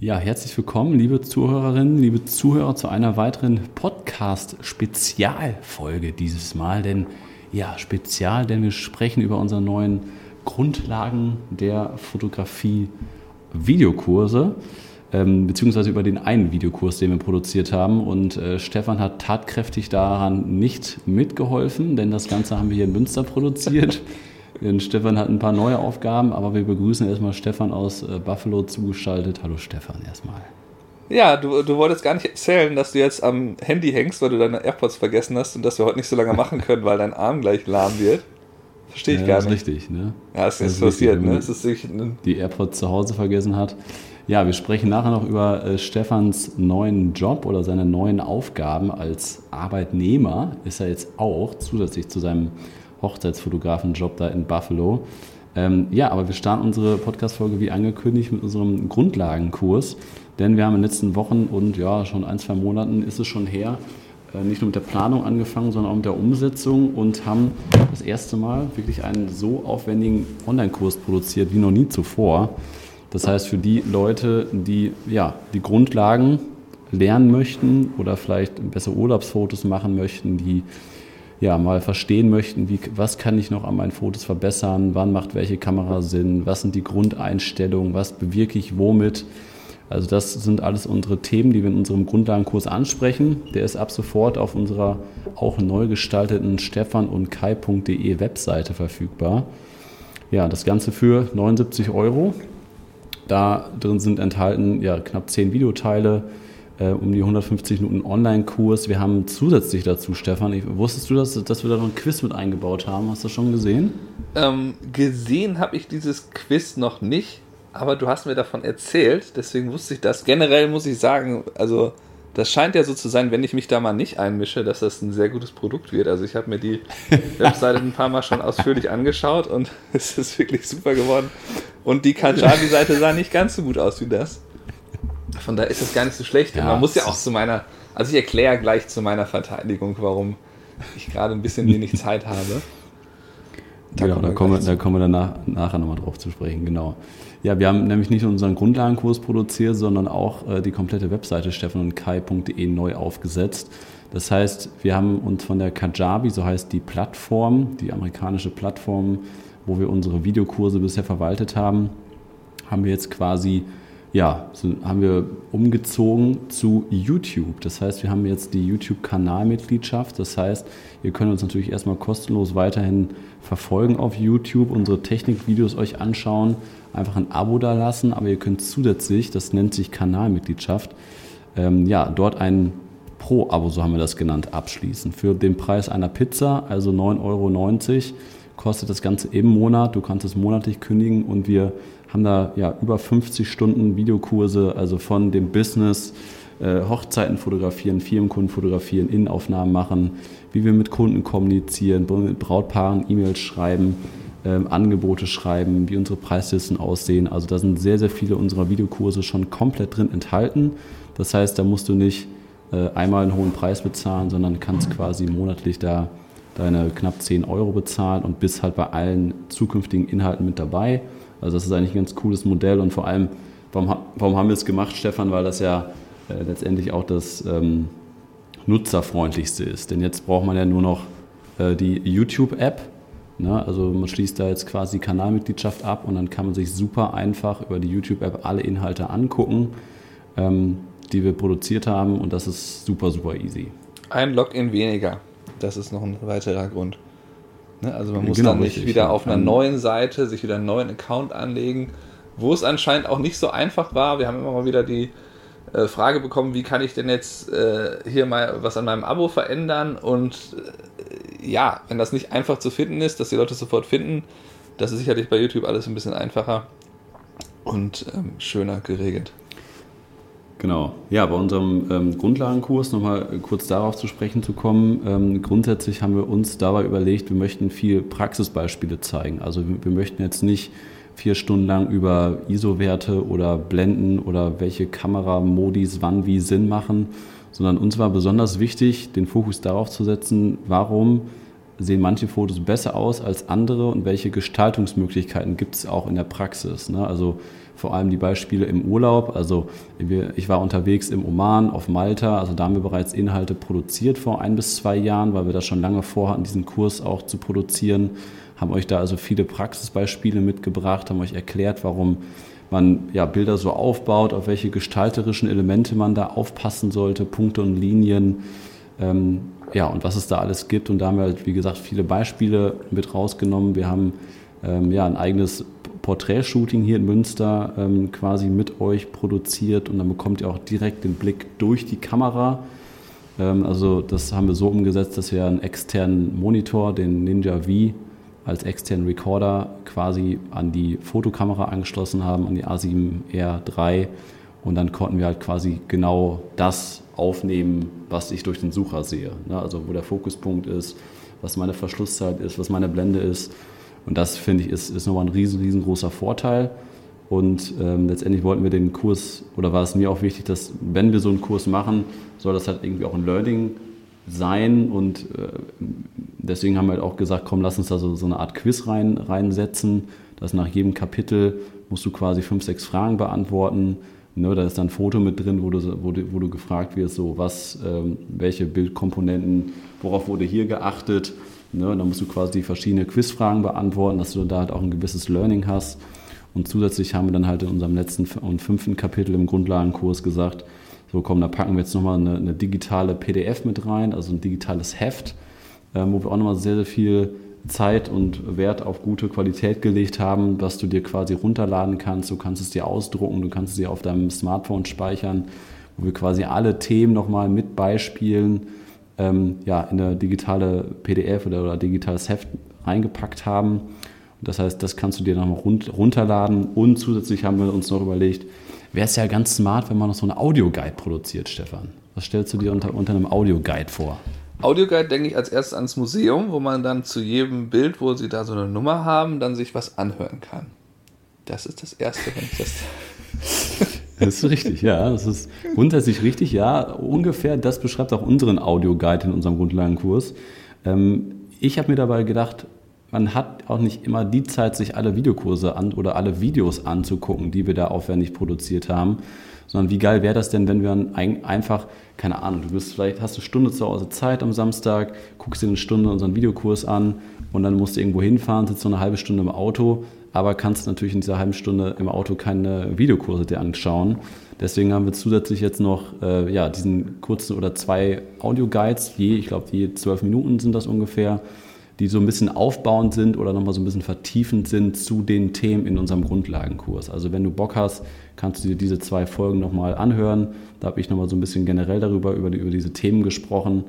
Ja, herzlich willkommen, liebe Zuhörerinnen, liebe Zuhörer, zu einer weiteren Podcast-Spezialfolge dieses Mal. Denn ja, spezial, denn wir sprechen über unsere neuen Grundlagen der Fotografie Videokurse, ähm, beziehungsweise über den einen Videokurs, den wir produziert haben. Und äh, Stefan hat tatkräftig daran nicht mitgeholfen, denn das Ganze haben wir hier in Münster produziert. Denn Stefan hat ein paar neue Aufgaben, aber wir begrüßen erstmal Stefan aus äh, Buffalo zugeschaltet. Hallo Stefan erstmal. Ja, du, du wolltest gar nicht erzählen, dass du jetzt am Handy hängst, weil du deine AirPods vergessen hast und dass wir heute nicht so lange machen können, weil dein Arm gleich lahm wird. Verstehe ich ja, gar nicht. Das ist richtig, ne? Ja, es ist, ist passiert, ne? Es ist die AirPods zu Hause vergessen hat. Ja, wir sprechen nachher noch über äh, Stefans neuen Job oder seine neuen Aufgaben als Arbeitnehmer. Ist er jetzt auch zusätzlich zu seinem Hochzeitsfotografenjob da in Buffalo. Ähm, ja, aber wir starten unsere Podcast-Folge wie angekündigt mit unserem Grundlagenkurs, denn wir haben in den letzten Wochen und ja, schon ein, zwei Monaten ist es schon her, äh, nicht nur mit der Planung angefangen, sondern auch mit der Umsetzung und haben das erste Mal wirklich einen so aufwendigen Online-Kurs produziert wie noch nie zuvor. Das heißt, für die Leute, die ja, die Grundlagen lernen möchten oder vielleicht bessere Urlaubsfotos machen möchten, die ja, mal verstehen möchten, wie, was kann ich noch an meinen Fotos verbessern, wann macht welche Kamera Sinn, was sind die Grundeinstellungen, was bewirke ich womit. Also das sind alles unsere Themen, die wir in unserem Grundlagenkurs ansprechen. Der ist ab sofort auf unserer auch neu gestalteten stefan und kai.de Webseite verfügbar. Ja, das Ganze für 79 Euro. Da drin sind enthalten ja, knapp 10 Videoteile, äh, um die 150 Minuten Online-Kurs. Wir haben zusätzlich dazu, Stefan, ich, wusstest du, dass, dass wir da noch ein Quiz mit eingebaut haben? Hast du das schon gesehen? Ähm, gesehen habe ich dieses Quiz noch nicht, aber du hast mir davon erzählt, deswegen wusste ich das. Generell muss ich sagen, also das scheint ja so zu sein, wenn ich mich da mal nicht einmische, dass das ein sehr gutes Produkt wird. Also ich habe mir die Webseite ein paar Mal schon ausführlich angeschaut und es ist wirklich super geworden. Und die Kajabi-Seite sah nicht ganz so gut aus wie das. Von daher ist das gar nicht so schlecht. Ja, man muss ja auch zu meiner, also ich erkläre gleich zu meiner Verteidigung, warum ich gerade ein bisschen wenig Zeit habe. Da genau, da kommen, wir, da kommen wir danach, nachher nochmal drauf zu sprechen, genau. Ja, wir haben nämlich nicht nur unseren Grundlagenkurs produziert, sondern auch äh, die komplette Webseite stefanundkai.de neu aufgesetzt. Das heißt, wir haben uns von der Kajabi, so heißt die Plattform, die amerikanische Plattform, wo wir unsere Videokurse bisher verwaltet haben, haben wir jetzt quasi ja, sind, haben wir umgezogen zu YouTube. Das heißt, wir haben jetzt die YouTube-Kanalmitgliedschaft. Das heißt, ihr könnt uns natürlich erstmal kostenlos weiterhin verfolgen auf YouTube, unsere Technikvideos euch anschauen, einfach ein Abo da lassen, aber ihr könnt zusätzlich, das nennt sich Kanalmitgliedschaft, ähm, ja, dort ein Pro-Abo, so haben wir das genannt, abschließen. Für den Preis einer Pizza, also 9,90 Euro, kostet das Ganze im Monat. Du kannst es monatlich kündigen und wir haben da ja über 50 Stunden Videokurse, also von dem Business, äh, Hochzeiten fotografieren, Firmenkunden fotografieren, Innenaufnahmen machen, wie wir mit Kunden kommunizieren, mit Brautpaaren E-Mails schreiben, äh, Angebote schreiben, wie unsere Preislisten aussehen. Also da sind sehr, sehr viele unserer Videokurse schon komplett drin enthalten. Das heißt, da musst du nicht äh, einmal einen hohen Preis bezahlen, sondern kannst quasi monatlich da deine knapp 10 Euro bezahlen und bist halt bei allen zukünftigen Inhalten mit dabei. Also das ist eigentlich ein ganz cooles Modell und vor allem, warum, warum haben wir es gemacht, Stefan? Weil das ja äh, letztendlich auch das ähm, nutzerfreundlichste ist. Denn jetzt braucht man ja nur noch äh, die YouTube-App. Ne? Also man schließt da jetzt quasi die Kanalmitgliedschaft ab und dann kann man sich super einfach über die YouTube-App alle Inhalte angucken, ähm, die wir produziert haben und das ist super, super easy. Ein Login weniger. Das ist noch ein weiterer Grund. Ne? Also man muss genau, dann nicht richtig, wieder auf einer neuen Seite sich wieder einen neuen Account anlegen, wo es anscheinend auch nicht so einfach war. Wir haben immer mal wieder die äh, Frage bekommen, wie kann ich denn jetzt äh, hier mal was an meinem Abo verändern? Und äh, ja, wenn das nicht einfach zu finden ist, dass die Leute sofort finden, das ist sicherlich bei YouTube alles ein bisschen einfacher und ähm, schöner geregelt. Genau. Ja, bei unserem ähm, Grundlagenkurs nochmal kurz darauf zu sprechen zu kommen. Ähm, grundsätzlich haben wir uns dabei überlegt, wir möchten viel Praxisbeispiele zeigen. Also wir, wir möchten jetzt nicht vier Stunden lang über ISO-Werte oder Blenden oder welche Kameramodis wann wie Sinn machen, sondern uns war besonders wichtig, den Fokus darauf zu setzen, warum sehen manche Fotos besser aus als andere und welche Gestaltungsmöglichkeiten gibt es auch in der Praxis. Ne? Also vor allem die Beispiele im Urlaub. Also ich war unterwegs im Oman, auf Malta, also da haben wir bereits Inhalte produziert vor ein bis zwei Jahren, weil wir das schon lange vorhatten, diesen Kurs auch zu produzieren. Haben euch da also viele Praxisbeispiele mitgebracht, haben euch erklärt, warum man ja, Bilder so aufbaut, auf welche gestalterischen Elemente man da aufpassen sollte, Punkte und Linien. Ähm, ja, und was es da alles gibt. Und da haben wir, halt, wie gesagt, viele Beispiele mit rausgenommen. Wir haben ähm, ja, ein eigenes Porträtshooting hier in Münster ähm, quasi mit euch produziert und dann bekommt ihr auch direkt den Blick durch die Kamera. Ähm, also das haben wir so umgesetzt, dass wir einen externen Monitor, den Ninja V, als externen Recorder quasi an die Fotokamera angeschlossen haben, an die A7R3 und dann konnten wir halt quasi genau das aufnehmen, was ich durch den Sucher sehe. Ne? Also wo der Fokuspunkt ist, was meine Verschlusszeit ist, was meine Blende ist. Und das, finde ich, ist, ist nochmal ein riesen, riesengroßer Vorteil. Und ähm, letztendlich wollten wir den Kurs, oder war es mir auch wichtig, dass, wenn wir so einen Kurs machen, soll das halt irgendwie auch ein Learning sein. Und äh, deswegen haben wir halt auch gesagt, komm, lass uns da so, so eine Art Quiz rein, reinsetzen, dass nach jedem Kapitel musst du quasi fünf, sechs Fragen beantworten. Ne, da ist dann ein Foto mit drin, wo du, wo du, wo du gefragt wirst, so was, ähm, welche Bildkomponenten, worauf wurde hier geachtet Ne? Dann musst du quasi die verschiedenen Quizfragen beantworten, dass du da halt auch ein gewisses Learning hast. Und zusätzlich haben wir dann halt in unserem letzten und fünften Kapitel im Grundlagenkurs gesagt, so komm, da packen wir jetzt nochmal eine, eine digitale PDF mit rein, also ein digitales Heft, äh, wo wir auch nochmal sehr, sehr viel Zeit und Wert auf gute Qualität gelegt haben, was du dir quasi runterladen kannst. Du kannst es dir ausdrucken, du kannst es dir auf deinem Smartphone speichern, wo wir quasi alle Themen nochmal mit Beispielen ähm, ja, in eine digitale PDF oder, oder digitales Heft reingepackt haben. das heißt, das kannst du dir nochmal run runterladen. Und zusätzlich haben wir uns noch überlegt, wäre es ja ganz smart, wenn man noch so eine Audioguide produziert, Stefan. Was stellst du dir unter, unter einem Audioguide vor? Audioguide denke ich als erstes ans Museum, wo man dann zu jedem Bild, wo sie da so eine Nummer haben, dann sich was anhören kann. Das ist das Erste, wenn ich das. Das ist richtig, ja. Das ist grundsätzlich richtig, ja. Ungefähr das beschreibt auch unseren Audioguide in unserem Grundlagenkurs. Ähm, ich habe mir dabei gedacht, man hat auch nicht immer die Zeit, sich alle Videokurse an oder alle Videos anzugucken, die wir da aufwendig produziert haben, sondern wie geil wäre das denn, wenn wir ein, einfach, keine Ahnung, du bist vielleicht, hast eine Stunde zu Hause Zeit am Samstag, guckst dir eine Stunde unseren Videokurs an und dann musst du irgendwo hinfahren, sitzt so eine halbe Stunde im Auto aber kannst natürlich in dieser halben Stunde im Auto keine Videokurse dir anschauen. Deswegen haben wir zusätzlich jetzt noch äh, ja, diesen kurzen oder zwei Audio-Guides, je, ich glaube, je zwölf Minuten sind das ungefähr, die so ein bisschen aufbauend sind oder nochmal so ein bisschen vertiefend sind zu den Themen in unserem Grundlagenkurs. Also wenn du Bock hast, kannst du dir diese zwei Folgen nochmal anhören. Da habe ich nochmal so ein bisschen generell darüber, über, die, über diese Themen gesprochen.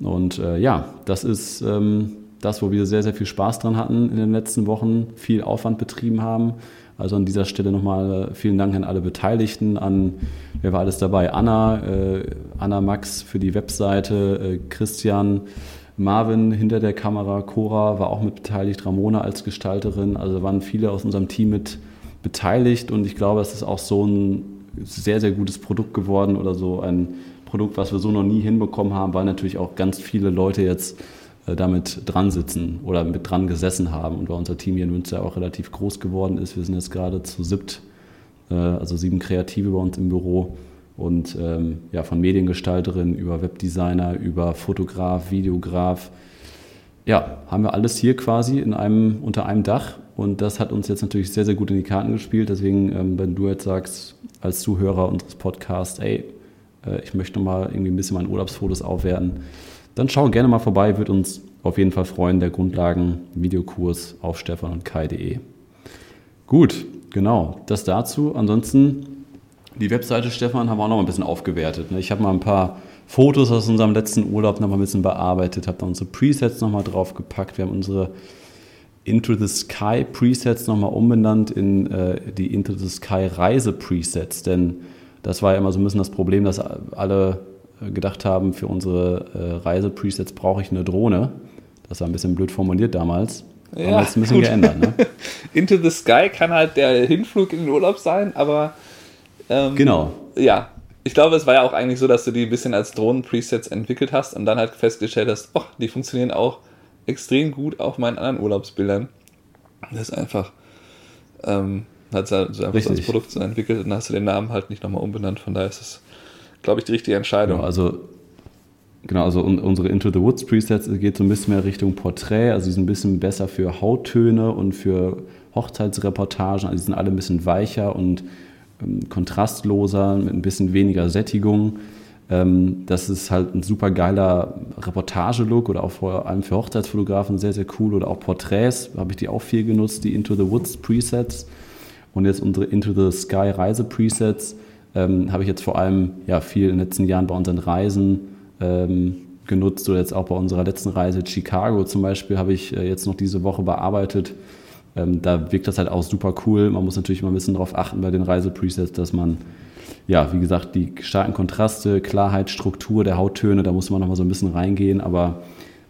Und äh, ja, das ist ähm, das, wo wir sehr, sehr viel Spaß dran hatten in den letzten Wochen, viel Aufwand betrieben haben. Also an dieser Stelle nochmal vielen Dank an alle Beteiligten, an wer war alles dabei? Anna, äh, Anna Max für die Webseite, äh, Christian, Marvin hinter der Kamera, Cora war auch mit beteiligt, Ramona als Gestalterin. Also waren viele aus unserem Team mit beteiligt und ich glaube, es ist auch so ein sehr, sehr gutes Produkt geworden oder so ein Produkt, was wir so noch nie hinbekommen haben, weil natürlich auch ganz viele Leute jetzt äh, damit dran sitzen oder mit dran gesessen haben und weil unser Team hier in Münster auch relativ groß geworden ist. Wir sind jetzt gerade zu siebt, äh, also sieben Kreative bei uns im Büro und ähm, ja, von Mediengestalterin über Webdesigner, über Fotograf, Videograf. Ja, haben wir alles hier quasi in einem, unter einem Dach und das hat uns jetzt natürlich sehr, sehr gut in die Karten gespielt. Deswegen, ähm, wenn du jetzt sagst, als Zuhörer unseres Podcasts, ey, äh, ich möchte mal irgendwie ein bisschen meine Urlaubsfotos aufwerten, dann schau gerne mal vorbei, wird uns auf jeden Fall freuen, der Grundlagen-Videokurs auf stefan und kai.de. Gut, genau, das dazu. Ansonsten, die Webseite Stefan haben wir auch noch ein bisschen aufgewertet. Ne? Ich habe mal ein paar Fotos aus unserem letzten Urlaub noch mal ein bisschen bearbeitet, habe da unsere Presets noch mal draufgepackt. Wir haben unsere Into the Sky Presets nochmal umbenannt in äh, die Into the Sky Reise Presets, denn das war ja immer so ein bisschen das Problem, dass alle gedacht haben, für unsere äh, Reise-Presets brauche ich eine Drohne. Das war ein bisschen blöd formuliert damals. Ja, haben wir jetzt ein bisschen gut. geändert. Ne? Into the Sky kann halt der Hinflug in den Urlaub sein, aber ähm, genau. Ja, ich glaube, es war ja auch eigentlich so, dass du die ein bisschen als Drohnen-Presets entwickelt hast und dann halt festgestellt hast, oh, die funktionieren auch extrem gut auf meinen anderen Urlaubsbildern. Das ist einfach, ähm, hat so einfach Richtig. das Produkt so entwickelt und dann hast du den Namen halt nicht nochmal umbenannt. Von daher ist es, glaube ich, die richtige Entscheidung. Genau, also Genau, also unsere Into the Woods Presets geht so ein bisschen mehr Richtung Porträt, also die sind ein bisschen besser für Hauttöne und für Hochzeitsreportagen, also die sind alle ein bisschen weicher und ähm, kontrastloser, mit ein bisschen weniger Sättigung. Ähm, das ist halt ein super geiler Reportagelook oder auch vor allem für Hochzeitsfotografen sehr, sehr cool oder auch Porträts, habe ich die auch viel genutzt, die Into the Woods Presets. Und jetzt unsere Into the Sky Reise Presets ähm, habe ich jetzt vor allem ja, viel in den letzten Jahren bei unseren Reisen ähm, genutzt oder jetzt auch bei unserer letzten Reise Chicago zum Beispiel habe ich äh, jetzt noch diese Woche bearbeitet. Ähm, da wirkt das halt auch super cool. Man muss natürlich immer ein bisschen darauf achten bei den Reisepresets, dass man, ja, wie gesagt, die starken Kontraste, Klarheit, Struktur der Hauttöne, da muss man nochmal so ein bisschen reingehen. Aber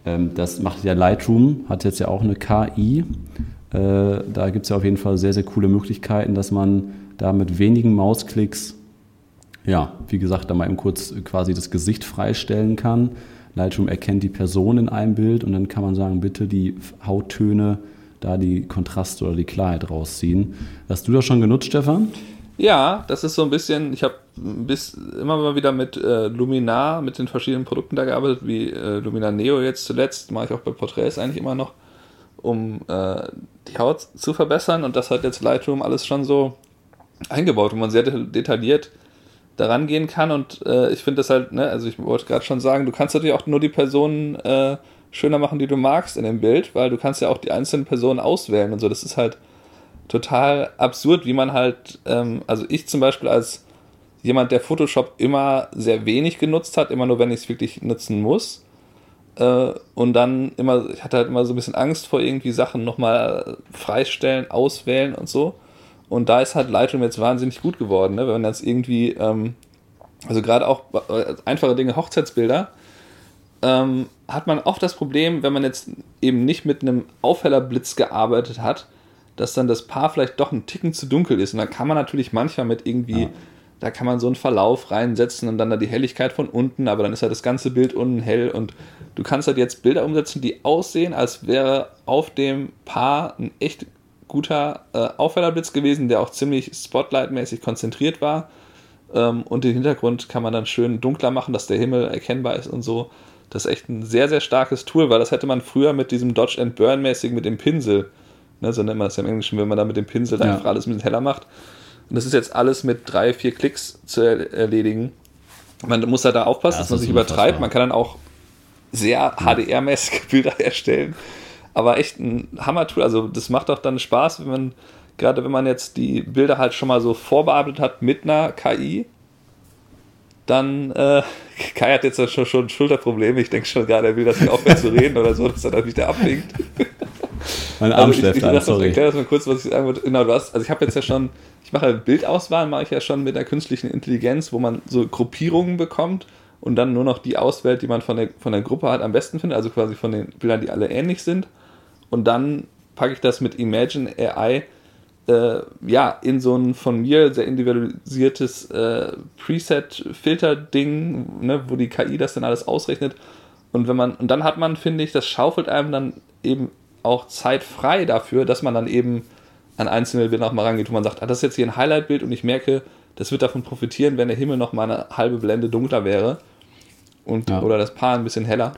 ähm, das macht ja Lightroom, hat jetzt ja auch eine KI. Äh, da gibt es ja auf jeden Fall sehr, sehr coole Möglichkeiten, dass man da mit wenigen Mausklicks ja, wie gesagt, da mal eben kurz quasi das Gesicht freistellen kann. Lightroom erkennt die Person in einem Bild und dann kann man sagen, bitte die Hauttöne, da die Kontraste oder die Klarheit rausziehen. Hast du das schon genutzt, Stefan? Ja, das ist so ein bisschen, ich habe bis immer mal wieder mit äh, Luminar, mit den verschiedenen Produkten da gearbeitet, wie äh, Luminar Neo jetzt zuletzt, mache ich auch bei Porträts eigentlich immer noch, um äh, die Haut zu verbessern und das hat jetzt Lightroom alles schon so eingebaut, wo man sehr detailliert daran gehen kann. Und äh, ich finde das halt, ne, also ich wollte gerade schon sagen, du kannst natürlich auch nur die Personen äh, schöner machen, die du magst in dem Bild, weil du kannst ja auch die einzelnen Personen auswählen und so. Das ist halt total absurd, wie man halt, ähm, also ich zum Beispiel als jemand, der Photoshop immer sehr wenig genutzt hat, immer nur, wenn ich es wirklich nutzen muss. Äh, und dann immer, ich hatte halt immer so ein bisschen Angst vor irgendwie Sachen nochmal freistellen, auswählen und so. Und da ist halt Lightroom jetzt wahnsinnig gut geworden, ne? wenn man jetzt irgendwie, ähm, also gerade auch äh, einfache Dinge, Hochzeitsbilder, ähm, hat man oft das Problem, wenn man jetzt eben nicht mit einem Aufhellerblitz gearbeitet hat, dass dann das Paar vielleicht doch ein Ticken zu dunkel ist. Und dann kann man natürlich manchmal mit irgendwie, ja. da kann man so einen Verlauf reinsetzen und dann da die Helligkeit von unten, aber dann ist halt das ganze Bild unten hell und du kannst halt jetzt Bilder umsetzen, die aussehen, als wäre auf dem Paar ein echt guter äh, Aufhellerblitz gewesen, der auch ziemlich Spotlight-mäßig konzentriert war. Ähm, und den Hintergrund kann man dann schön dunkler machen, dass der Himmel erkennbar ist und so. Das ist echt ein sehr, sehr starkes Tool, weil das hätte man früher mit diesem Dodge and Burn mäßig mit dem Pinsel, ne, so nennt man das ja im Englischen, wenn man da mit dem Pinsel ja. einfach alles ein bisschen heller macht. Und das ist jetzt alles mit drei, vier Klicks zu erledigen. Man muss halt da aufpassen, ja, das dass man sich übertreibt. Man kann dann auch sehr HDR-mäßige Bilder erstellen aber echt ein Hammer-Tool. Also das macht auch dann Spaß, wenn man, gerade wenn man jetzt die Bilder halt schon mal so vorbearbeitet hat mit einer KI, dann, äh, Kai hat jetzt schon, schon Schulterprobleme. Ich denke schon gerade, er will, dass ich aufhöre zu reden oder so, dass er dann wieder abwinkt. Mein Arm also ich, ich, an, sorry. erklär das mal kurz, was ich sagen wollte. Genau, du hast, also ich habe jetzt ja schon, ich mache Bildauswahl, mache ich ja schon mit der künstlichen Intelligenz, wo man so Gruppierungen bekommt und dann nur noch die auswählt, die man von der, von der Gruppe halt am besten findet, also quasi von den Bildern, die alle ähnlich sind und dann packe ich das mit Imagine AI äh, ja, in so ein von mir sehr individualisiertes äh, Preset-Filter-Ding, ne, wo die KI das dann alles ausrechnet. Und wenn man, und dann hat man, finde ich, das schaufelt einem dann eben auch Zeit frei dafür, dass man dann eben an einzelne Bilder noch mal rangeht, wo man sagt, ah, das ist jetzt hier ein Highlight-Bild und ich merke, das wird davon profitieren, wenn der Himmel noch mal eine halbe Blende dunkler wäre und ja. oder das Paar ein bisschen heller.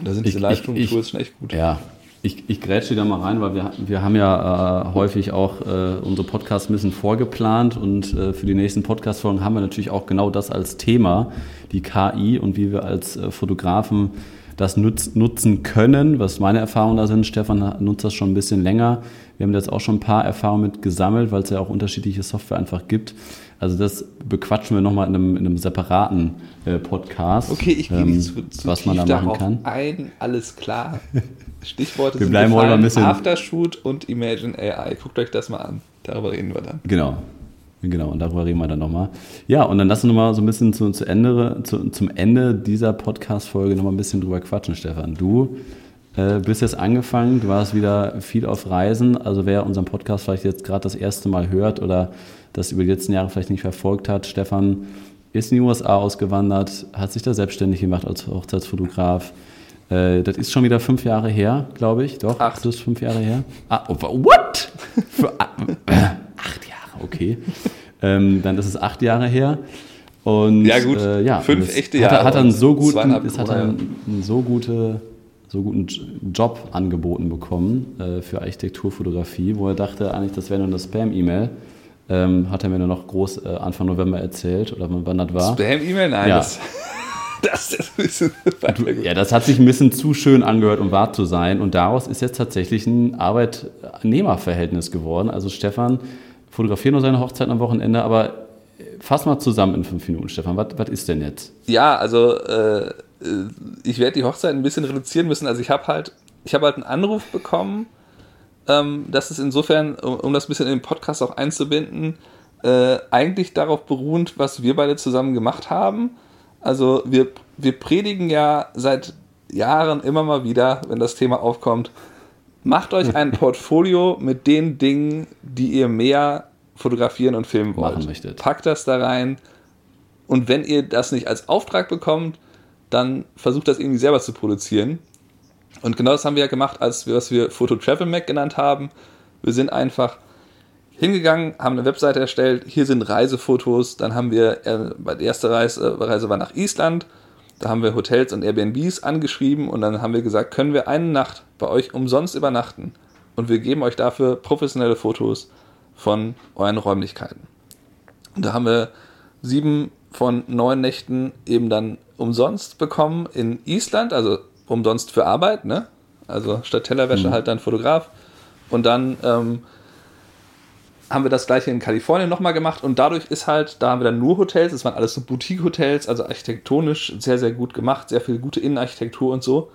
Da sind diese Lightroom-Tools schon echt gut. Ja, ich, ich grätsche da mal rein, weil wir, wir haben ja äh, häufig auch äh, unsere Podcasts ein bisschen vorgeplant und äh, für die nächsten Podcast-Folgen haben wir natürlich auch genau das als Thema, die KI und wie wir als äh, Fotografen das nutz, nutzen können, was meine Erfahrungen da sind. Stefan nutzt das schon ein bisschen länger. Wir haben jetzt auch schon ein paar Erfahrungen mit gesammelt, weil es ja auch unterschiedliche Software einfach gibt. Also das bequatschen wir nochmal in einem, in einem separaten äh, Podcast. Okay, ich gehe ähm, nicht zu, zu was man da machen kann. ein, alles klar. Stichworte wir sind bleiben gefallen, ein bisschen Aftershoot und Imagine AI. Guckt euch das mal an. Darüber reden wir dann. Genau. Genau, und darüber reden wir dann nochmal. Ja, und dann lass uns nochmal so ein bisschen zu, zu Ende, zu, zum Ende dieser Podcast-Folge nochmal ein bisschen drüber quatschen, Stefan. Du äh, bist jetzt angefangen, du warst wieder viel auf Reisen. Also wer unseren Podcast vielleicht jetzt gerade das erste Mal hört oder das über die letzten Jahre vielleicht nicht verfolgt hat, Stefan ist in die USA ausgewandert, hat sich da selbstständig gemacht als Hochzeitsfotograf, Äh, das ist schon wieder fünf Jahre her, glaube ich. Doch, acht. plus fünf Jahre her. Ah, oh, what? Für, äh, acht Jahre, okay. ähm, dann ist es acht Jahre her. Und, ja, gut. Äh, ja, fünf echte Jahre. Hat, hat einen so guten, es hat einen, einen so gute so guten Job angeboten bekommen äh, für Architekturfotografie, wo er dachte, eigentlich, das wäre nur eine Spam-E-Mail. Ähm, hat er mir nur noch groß äh, Anfang November erzählt oder wann das war. Spam-E-Mail? Nein, ja. Das, das ist ein bisschen du, Ja, das hat sich ein bisschen zu schön angehört, um wahr zu sein. Und daraus ist jetzt tatsächlich ein Arbeitnehmerverhältnis geworden. Also Stefan fotografiert nur seine Hochzeit am Wochenende, aber fass mal zusammen in fünf Minuten, Stefan. Was, was ist denn jetzt? Ja, also äh, ich werde die Hochzeit ein bisschen reduzieren müssen. Also ich habe halt, ich habe halt einen Anruf bekommen, ähm, dass es insofern, um, um, das ein bisschen in den Podcast auch einzubinden, äh, eigentlich darauf beruht, was wir beide zusammen gemacht haben. Also wir, wir predigen ja seit Jahren immer mal wieder, wenn das Thema aufkommt, macht euch ein Portfolio mit den Dingen, die ihr mehr fotografieren und filmen wollt. Packt das da rein. Und wenn ihr das nicht als Auftrag bekommt, dann versucht das irgendwie selber zu produzieren. Und genau das haben wir ja gemacht, als wir, was wir Photo Travel Mac genannt haben. Wir sind einfach hingegangen, haben eine Webseite erstellt, hier sind Reisefotos, dann haben wir, äh, die erste Reise, Reise war nach Island, da haben wir Hotels und Airbnbs angeschrieben und dann haben wir gesagt, können wir eine Nacht bei euch umsonst übernachten und wir geben euch dafür professionelle Fotos von euren Räumlichkeiten. Und da haben wir sieben von neun Nächten eben dann umsonst bekommen in Island, also umsonst für Arbeit, ne? Also statt Tellerwäsche mhm. halt dann Fotograf. Und dann ähm, haben wir das gleiche in Kalifornien nochmal gemacht und dadurch ist halt, da haben wir dann nur Hotels, es waren alles so Boutique-Hotels, also architektonisch sehr, sehr gut gemacht, sehr viel gute Innenarchitektur und so.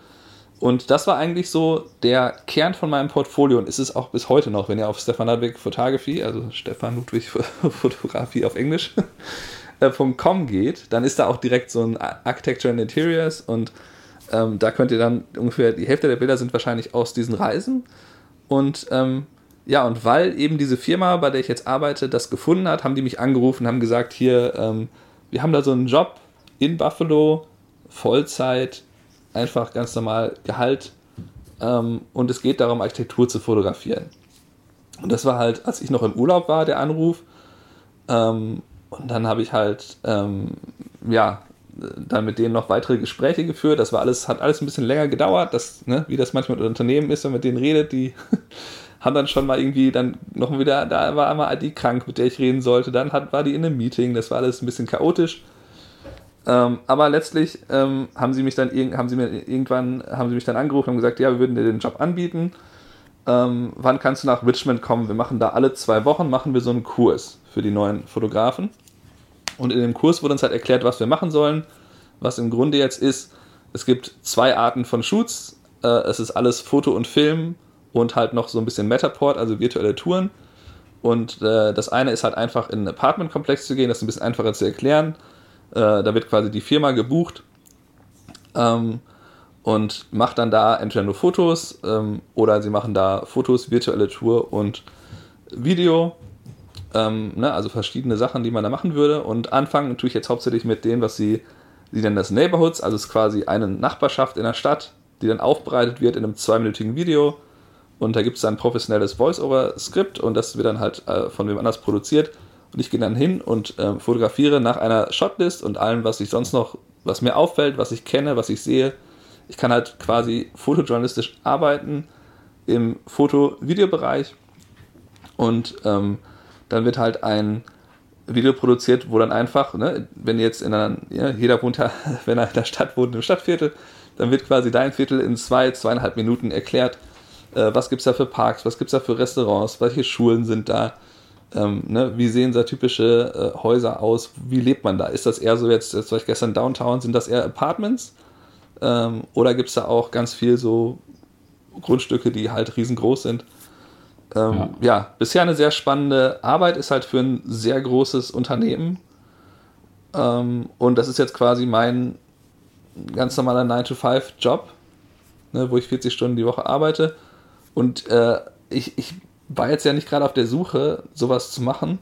Und das war eigentlich so der Kern von meinem Portfolio und ist es auch bis heute noch, wenn ihr auf Stefan Ludwig Photography, also Stefan Ludwig Fotografie auf Englisch, äh, .com geht, dann ist da auch direkt so ein Architecture and Interiors und ähm, da könnt ihr dann ungefähr, die Hälfte der Bilder sind wahrscheinlich aus diesen Reisen und ähm, ja, und weil eben diese Firma, bei der ich jetzt arbeite, das gefunden hat, haben die mich angerufen, haben gesagt, hier, ähm, wir haben da so einen Job in Buffalo, Vollzeit, einfach ganz normal Gehalt ähm, und es geht darum, Architektur zu fotografieren. Und das war halt, als ich noch im Urlaub war, der Anruf. Ähm, und dann habe ich halt, ähm, ja, dann mit denen noch weitere Gespräche geführt. Das war alles, hat alles ein bisschen länger gedauert, das, ne, wie das manchmal mit Unternehmen ist, wenn man mit denen redet, die haben dann schon mal irgendwie dann noch wieder, da war einmal die krank, mit der ich reden sollte, dann hat, war die in einem Meeting, das war alles ein bisschen chaotisch. Ähm, aber letztlich ähm, haben sie mich dann haben sie mir irgendwann haben sie mich dann angerufen und gesagt, ja, wir würden dir den Job anbieten. Ähm, wann kannst du nach Richmond kommen? Wir machen da alle zwei Wochen machen wir so einen Kurs für die neuen Fotografen. Und in dem Kurs wurde uns halt erklärt, was wir machen sollen. Was im Grunde jetzt ist, es gibt zwei Arten von Shoots. Äh, es ist alles Foto und Film und halt noch so ein bisschen Metaport, also virtuelle Touren. Und äh, das eine ist halt einfach in einen Apartmentkomplex zu gehen, das ist ein bisschen einfacher zu erklären. Äh, da wird quasi die Firma gebucht ähm, und macht dann da entweder nur Fotos ähm, oder sie machen da Fotos, virtuelle Tour und Video ähm, ne, also verschiedene Sachen, die man da machen würde. Und anfangen natürlich jetzt hauptsächlich mit dem, was sie, sie nennen das Neighborhoods, also es ist quasi eine Nachbarschaft in der Stadt, die dann aufbereitet wird in einem zweiminütigen Video. Und da gibt es dann ein professionelles Voice-Over-Skript und das wird dann halt äh, von wem anders produziert. Und ich gehe dann hin und äh, fotografiere nach einer Shotlist und allem, was ich sonst noch, was mir auffällt, was ich kenne, was ich sehe. Ich kann halt quasi fotojournalistisch arbeiten im Foto-Video-Bereich und ähm, dann wird halt ein Video produziert, wo dann einfach, ne, wenn jetzt in einer, ja, jeder wohnt ja, wenn er in der Stadt wohnt, im Stadtviertel, dann wird quasi dein Viertel in zwei, zweieinhalb Minuten erklärt, äh, was gibt es da für Parks, was gibt es da für Restaurants, welche Schulen sind da, ähm, ne, wie sehen da typische äh, Häuser aus, wie lebt man da? Ist das eher so jetzt, jetzt war ich gestern Downtown, sind das eher Apartments? Ähm, oder gibt es da auch ganz viel so Grundstücke, die halt riesengroß sind? Ähm, ja. ja. bisher eine sehr spannende Arbeit, ist halt für ein sehr großes Unternehmen. Ähm, und das ist jetzt quasi mein ganz normaler 9-to-5-Job, ne, wo ich 40 Stunden die Woche arbeite. Und äh, ich, ich war jetzt ja nicht gerade auf der Suche, sowas zu machen,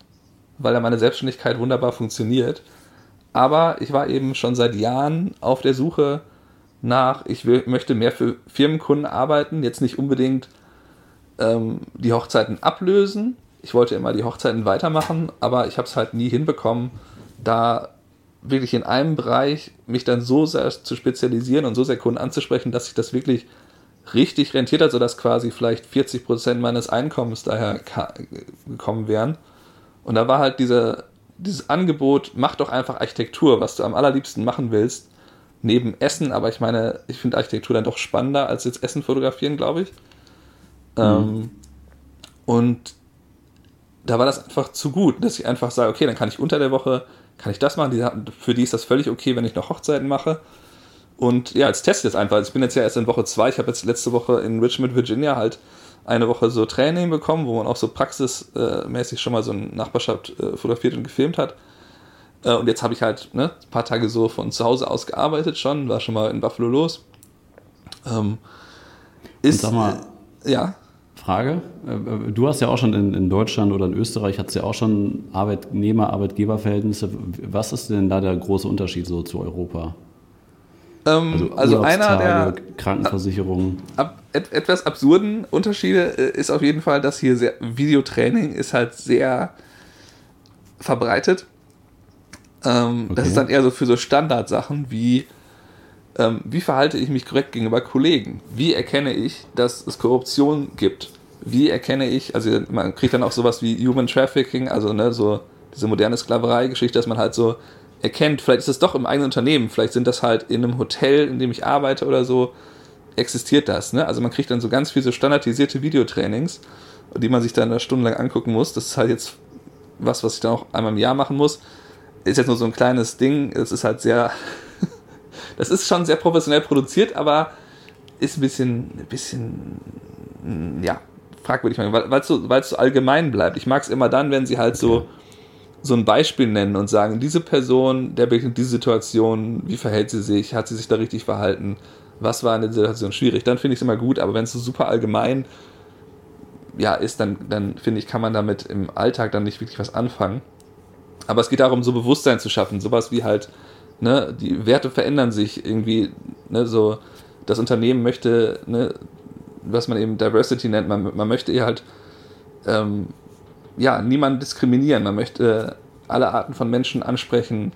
weil ja meine Selbstständigkeit wunderbar funktioniert. Aber ich war eben schon seit Jahren auf der Suche nach, ich will, möchte mehr für Firmenkunden arbeiten, jetzt nicht unbedingt ähm, die Hochzeiten ablösen. Ich wollte immer die Hochzeiten weitermachen, aber ich habe es halt nie hinbekommen, da wirklich in einem Bereich mich dann so sehr zu spezialisieren und so sehr Kunden anzusprechen, dass sich das wirklich richtig rentiert hat, sodass quasi vielleicht 40 Prozent meines Einkommens daher gekommen wären. Und da war halt diese, dieses Angebot, mach doch einfach Architektur, was du am allerliebsten machen willst, neben Essen, aber ich meine, ich finde Architektur dann doch spannender als jetzt Essen fotografieren, glaube ich. Mhm. Ähm, und da war das einfach zu gut, dass ich einfach sage, okay, dann kann ich unter der Woche, kann ich das machen, die, für die ist das völlig okay, wenn ich noch Hochzeiten mache. Und ja, jetzt teste ich das einfach. Ich bin jetzt ja erst in Woche zwei, ich habe jetzt letzte Woche in Richmond, Virginia halt eine Woche so Training bekommen, wo man auch so praxismäßig schon mal so eine Nachbarschaft äh, fotografiert und gefilmt hat. Äh, und jetzt habe ich halt ne, ein paar Tage so von zu Hause aus gearbeitet schon, war schon mal in Buffalo los. Ähm, ist, sag mal, äh, ja. Frage. Du hast ja auch schon in, in Deutschland oder in Österreich hast ja auch schon Arbeitnehmer-Arbeitgeber-Verhältnisse. Was ist denn da der große Unterschied so zu Europa? Ähm, also, also einer der Krankenversicherung. Ab, et, etwas absurden Unterschiede äh, ist auf jeden Fall, dass hier sehr, Videotraining ist halt sehr verbreitet. Ähm, okay. Das ist dann eher so für so Standardsachen wie ähm, wie verhalte ich mich korrekt gegenüber Kollegen? Wie erkenne ich, dass es Korruption gibt? Wie erkenne ich, also man kriegt dann auch sowas wie Human Trafficking, also ne, so diese moderne Sklaverei-Geschichte, dass man halt so erkennt, vielleicht ist es doch im eigenen Unternehmen, vielleicht sind das halt in einem Hotel, in dem ich arbeite oder so, existiert das. Ne? Also man kriegt dann so ganz viele so standardisierte Videotrainings, die man sich dann da stundenlang angucken muss. Das ist halt jetzt was, was ich dann auch einmal im Jahr machen muss. Ist jetzt nur so ein kleines Ding, es ist halt sehr das ist schon sehr professionell produziert, aber ist ein bisschen, ein bisschen, ja, fragwürdig, weil es so, so allgemein bleibt. Ich mag es immer dann, wenn sie halt so, so ein Beispiel nennen und sagen, diese Person, der begegnet diese Situation, wie verhält sie sich, hat sie sich da richtig verhalten, was war in der Situation schwierig, dann finde ich es immer gut, aber wenn es so super allgemein ja, ist, dann, dann finde ich, kann man damit im Alltag dann nicht wirklich was anfangen. Aber es geht darum, so Bewusstsein zu schaffen, sowas wie halt, ne, die Werte verändern sich irgendwie, ne, so, das Unternehmen möchte, ne, was man eben Diversity nennt, man, man möchte halt, ähm, ja, niemanden diskriminieren, man möchte alle Arten von Menschen ansprechen,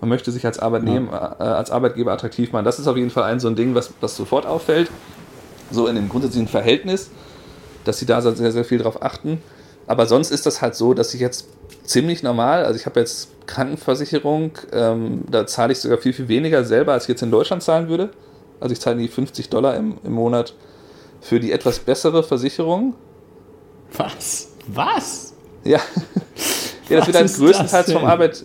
man möchte sich als Arbeitnehmer, ja. äh, als Arbeitgeber attraktiv machen. Das ist auf jeden Fall ein so ein Ding, was, was sofort auffällt, so in dem grundsätzlichen Verhältnis, dass sie da sehr, sehr viel drauf achten. Aber sonst ist das halt so, dass ich jetzt ziemlich normal, also ich habe jetzt Krankenversicherung, ähm, da zahle ich sogar viel, viel weniger selber, als ich jetzt in Deutschland zahlen würde. Also ich zahle die 50 Dollar im, im Monat für die etwas bessere Versicherung. Was? Was? Ja. Ja, das Was wird halt größtenteils vom Arbeit.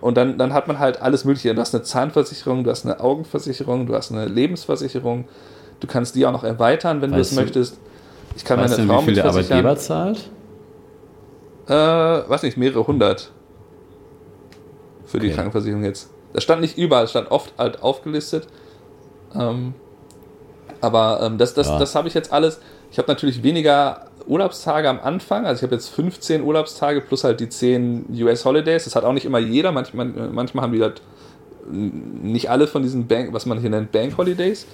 Und dann, dann hat man halt alles Mögliche. Du hast eine Zahnversicherung, du hast eine Augenversicherung, du hast eine Lebensversicherung. Du kannst die auch noch erweitern, wenn weißt du es möchtest. Ich kann weißt meine Frau wie viel der Arbeitgeber zahlt? Äh, weiß nicht, mehrere hundert für okay. die Krankenversicherung jetzt. Das stand nicht überall, es stand oft halt aufgelistet. Ähm, aber ähm, das, das, ja. das habe ich jetzt alles. Ich habe natürlich weniger Urlaubstage am Anfang. Also ich habe jetzt 15 Urlaubstage plus halt die 10 US Holidays. Das hat auch nicht immer jeder. Manchmal, manchmal haben die halt nicht alle von diesen Bank, was man hier nennt, Bank Holidays.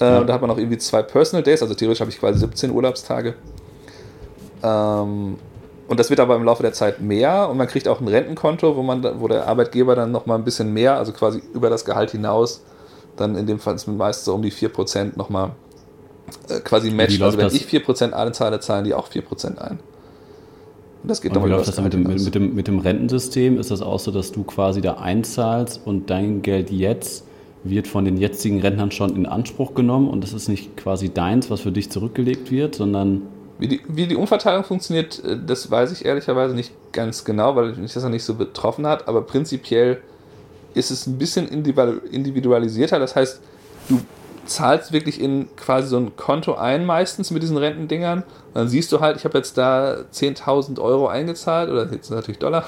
Äh, ja. Da hat man auch irgendwie zwei Personal Days. Also theoretisch habe ich quasi 17 Urlaubstage. Ähm, und das wird aber im Laufe der Zeit mehr und man kriegt auch ein Rentenkonto, wo, man, wo der Arbeitgeber dann nochmal ein bisschen mehr, also quasi über das Gehalt hinaus, dann in dem Fall ist es meist so um die 4% nochmal äh, quasi matcht. Also wenn das? ich 4% einzahle, zahlen die auch 4% ein. Und das geht und wie läuft das dann mit dem, mit, dem, mit dem Rentensystem? Ist das auch so, dass du quasi da einzahlst und dein Geld jetzt wird von den jetzigen Rentnern schon in Anspruch genommen und das ist nicht quasi deins, was für dich zurückgelegt wird, sondern wie die, wie die Umverteilung funktioniert, äh, das weiß ich ehrlicherweise nicht ganz genau, weil mich das noch nicht so betroffen hat, aber prinzipiell ist es ein bisschen individualisierter. Das heißt, du zahlst wirklich in quasi so ein Konto ein, meistens mit diesen Rentendingern. Und dann siehst du halt, ich habe jetzt da 10.000 Euro eingezahlt, oder jetzt natürlich Dollar.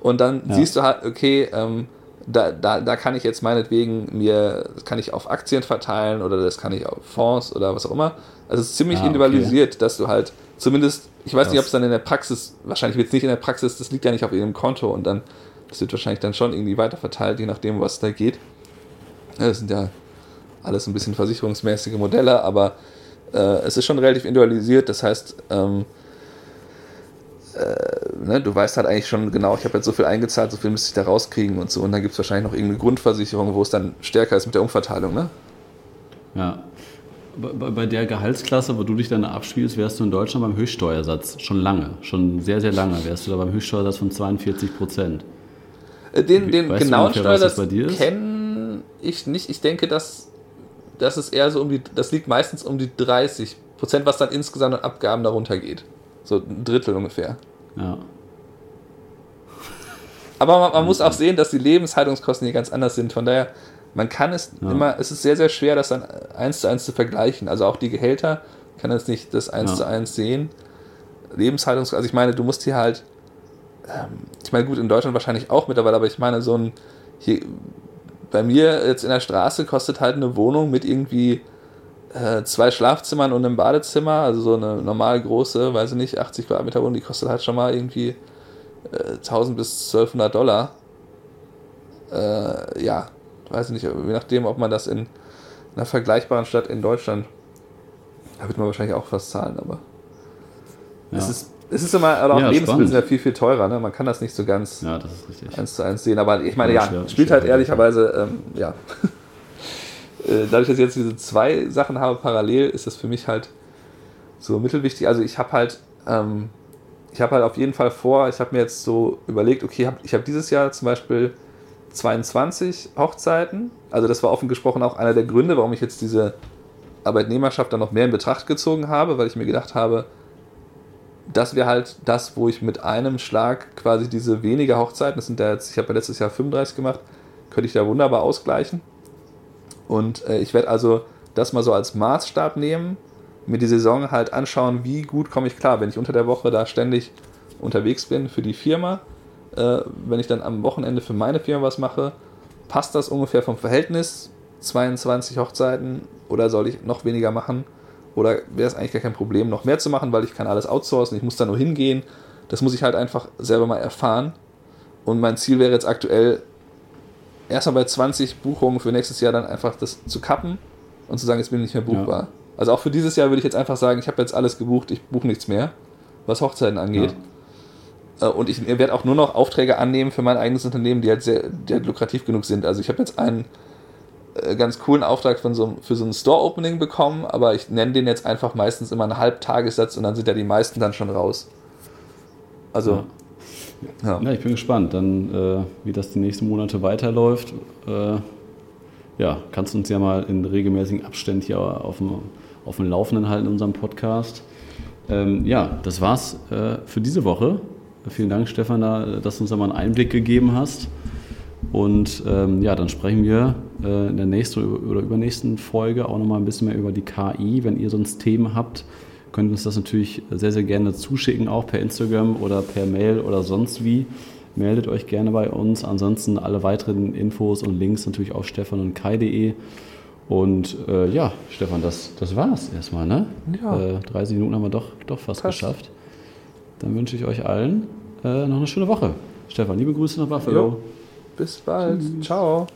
Und dann ja. siehst du halt, okay, ähm, da, da, da kann ich jetzt meinetwegen mir, das kann ich auf Aktien verteilen oder das kann ich auf Fonds oder was auch immer. Also es ist ziemlich ah, individualisiert, okay. dass du halt zumindest, ich weiß Krass. nicht, ob es dann in der Praxis, wahrscheinlich wird es nicht in der Praxis, das liegt ja nicht auf ihrem Konto und dann, das wird wahrscheinlich dann schon irgendwie weiter verteilt, je nachdem, was da geht. Das sind ja alles ein bisschen versicherungsmäßige Modelle, aber äh, es ist schon relativ individualisiert. Das heißt, ähm, äh, ne, du weißt halt eigentlich schon genau, ich habe jetzt so viel eingezahlt, so viel müsste ich da rauskriegen und so. Und dann gibt es wahrscheinlich noch irgendeine Grundversicherung, wo es dann stärker ist mit der Umverteilung. Ne? Ja. Bei, bei der Gehaltsklasse, wo du dich dann abspielst, wärst du in Deutschland beim Höchststeuersatz schon lange, schon sehr, sehr lange, wärst du da beim Höchststeuersatz von 42 Prozent. Äh, den, den genauen Steuersatz kenne ich nicht. Ich denke, dass das ist eher so um die, das liegt meistens um die 30 Prozent, was dann insgesamt an Abgaben darunter geht. So ein Drittel ungefähr. Ja. Aber man, man muss auch sehen, dass die Lebenshaltungskosten hier ganz anders sind. Von daher, man kann es ja. immer, es ist sehr, sehr schwer, das dann eins zu eins zu vergleichen. Also auch die Gehälter kann jetzt nicht das eins ja. zu eins sehen. Lebenshaltungskosten, also ich meine, du musst hier halt, ähm, ich meine, gut, in Deutschland wahrscheinlich auch mittlerweile, aber ich meine, so ein, hier, bei mir jetzt in der Straße kostet halt eine Wohnung mit irgendwie äh, zwei Schlafzimmern und einem Badezimmer, also so eine normal große, weiß ich nicht, 80 Quadratmeter Wohnung, die kostet halt schon mal irgendwie äh, 1000 bis 1200 Dollar. Äh, ja, weiß ich nicht, je nachdem, ob man das in einer vergleichbaren Stadt in Deutschland, da wird man wahrscheinlich auch was zahlen, aber ja. es ist es ist immer, oder auch ja, Lebensmittel sind ja viel, viel teurer, ne? Man kann das nicht so ganz ja, eins zu eins sehen. Aber ich meine, ja, schwer, spielt schwer, halt ehrlicherweise, ähm, ja. Äh, dadurch, dass ich jetzt diese zwei Sachen habe parallel, ist das für mich halt so mittelwichtig. Also ich habe halt, ähm, ich habe halt auf jeden Fall vor, ich habe mir jetzt so überlegt, okay, hab, ich habe dieses Jahr zum Beispiel 22 Hochzeiten. Also das war offen gesprochen auch einer der Gründe, warum ich jetzt diese Arbeitnehmerschaft dann noch mehr in Betracht gezogen habe, weil ich mir gedacht habe, das wäre halt das, wo ich mit einem Schlag quasi diese weniger Hochzeiten, das sind ja jetzt, ich habe ja letztes Jahr 35 gemacht, könnte ich da wunderbar ausgleichen. Und äh, ich werde also das mal so als Maßstab nehmen, mir die Saison halt anschauen, wie gut komme ich klar, wenn ich unter der Woche da ständig unterwegs bin für die Firma, äh, wenn ich dann am Wochenende für meine Firma was mache, passt das ungefähr vom Verhältnis 22 Hochzeiten oder soll ich noch weniger machen? Oder wäre es eigentlich gar kein Problem, noch mehr zu machen, weil ich kann alles outsourcen, ich muss da nur hingehen. Das muss ich halt einfach selber mal erfahren. Und mein Ziel wäre jetzt aktuell, erstmal bei 20 Buchungen für nächstes Jahr dann einfach das zu kappen und zu sagen, jetzt bin ich nicht mehr buchbar. Ja. Also auch für dieses Jahr würde ich jetzt einfach sagen, ich habe jetzt alles gebucht, ich buche nichts mehr, was Hochzeiten angeht. Ja. Äh, und ich werde auch nur noch Aufträge annehmen für mein eigenes Unternehmen, die halt sehr die halt lukrativ genug sind. Also ich habe jetzt einen ganz coolen Auftrag von so, für so ein Store-Opening bekommen, aber ich nenne den jetzt einfach meistens immer einen Halbtagessatz und dann sind ja die meisten dann schon raus. Also. Ja, ja. ja ich bin gespannt, dann, äh, wie das die nächsten Monate weiterläuft. Äh, ja, kannst du uns ja mal in regelmäßigen Abständen hier auf dem, auf dem Laufenden halten in unserem Podcast. Ähm, ja, das war's äh, für diese Woche. Vielen Dank, Stefan, dass du uns da mal einen Einblick gegeben hast. Und ähm, ja, dann sprechen wir äh, in der nächsten oder übernächsten Folge auch nochmal ein bisschen mehr über die KI. Wenn ihr sonst Themen habt, könnt ihr uns das natürlich sehr, sehr gerne zuschicken, auch per Instagram oder per Mail oder sonst wie. Meldet euch gerne bei uns. Ansonsten alle weiteren Infos und Links natürlich auf stefan und kai.de. Und äh, ja, Stefan, das, das es erstmal, ne? Ja. Äh, 30 Minuten haben wir doch, doch fast Passt. geschafft. Dann wünsche ich euch allen äh, noch eine schöne Woche. Stefan, liebe Grüße nach Buffalo. Jo. Bis bald. Tschüss. Ciao.